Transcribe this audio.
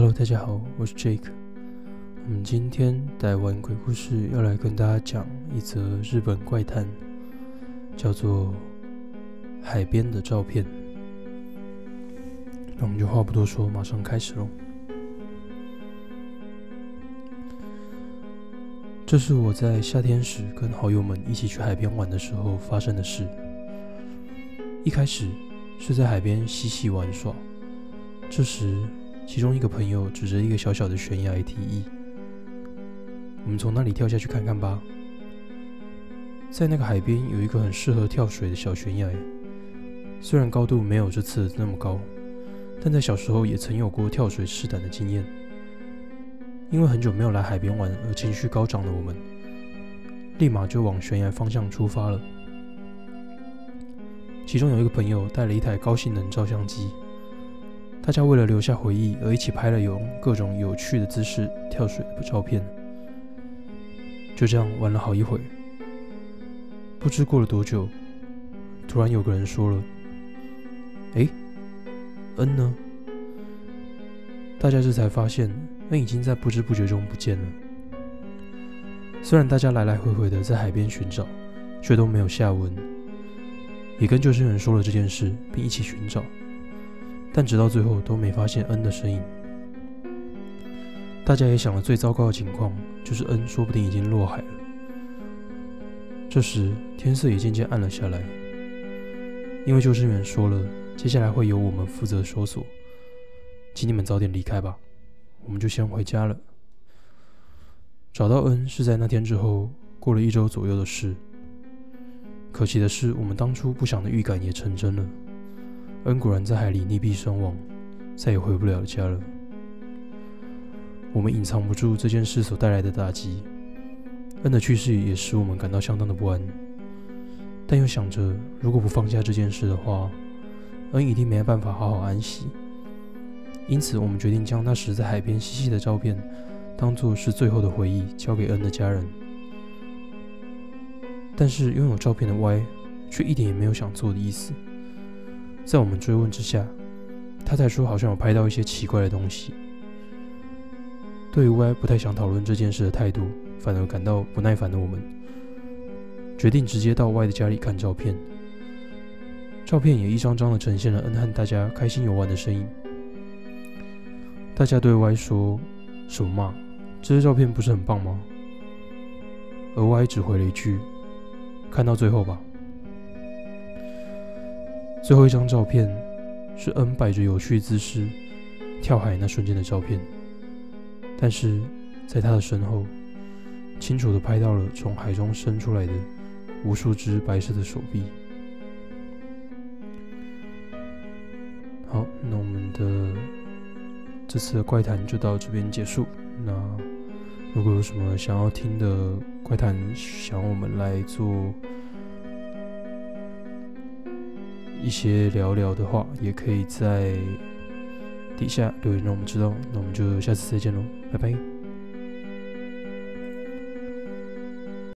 Hello，大家好，我是 Jake。我们今天带玩鬼故事要来跟大家讲一则日本怪谈，叫做《海边的照片》。那我们就话不多说，马上开始喽。这是我在夏天时跟好友们一起去海边玩的时候发生的事。一开始是在海边嬉戏玩耍，这时。其中一个朋友指着一个小小的悬崖提议：“我们从那里跳下去看看吧。”在那个海边有一个很适合跳水的小悬崖，虽然高度没有这次那么高，但在小时候也曾有过跳水试胆的经验。因为很久没有来海边玩而情绪高涨的我们，立马就往悬崖方向出发了。其中有一个朋友带了一台高性能照相机。大家为了留下回忆而一起拍了有各种有趣的姿势跳水的照片，就这样玩了好一会。不知过了多久，突然有个人说了：“哎，恩呢？”大家这才发现，恩已经在不知不觉中不见了。虽然大家来来回回的在海边寻找，却都没有下文，也跟救生员说了这件事，并一起寻找。但直到最后都没发现恩的身影。大家也想了最糟糕的情况，就是恩说不定已经落海了。这时天色也渐渐暗了下来，因为救生员说了，接下来会由我们负责搜索，请你们早点离开吧，我们就先回家了。找到恩是在那天之后，过了一周左右的事。可惜的是，我们当初不祥的预感也成真了。恩果然在海里溺毙身亡，再也回不了家了。我们隐藏不住这件事所带来的打击，恩的去世也使我们感到相当的不安。但又想着，如果不放下这件事的话，恩一定没办法好好安息。因此，我们决定将那时在海边嬉戏的照片，当做是最后的回忆，交给恩的家人。但是，拥有照片的 Y 却一点也没有想做的意思。在我们追问之下，他才说好像有拍到一些奇怪的东西。对于 Y 不太想讨论这件事的态度，反而感到不耐烦的我们，决定直接到 Y 的家里看照片。照片也一张张的呈现了恩和大家开心游玩的身影。大家对 Y 说：“什么嘛，这些照片不是很棒吗？”而 Y 只回了一句：“看到最后吧。”最后一张照片是恩摆着有趣姿势跳海那瞬间的照片，但是在他的身后，清楚的拍到了从海中伸出来的无数只白色的手臂。好，那我们的这次的怪谈就到这边结束。那如果有什么想要听的怪谈，想我们来做。一些聊聊的话，也可以在底下留言让我们知道。那我们就下次再见喽，拜拜。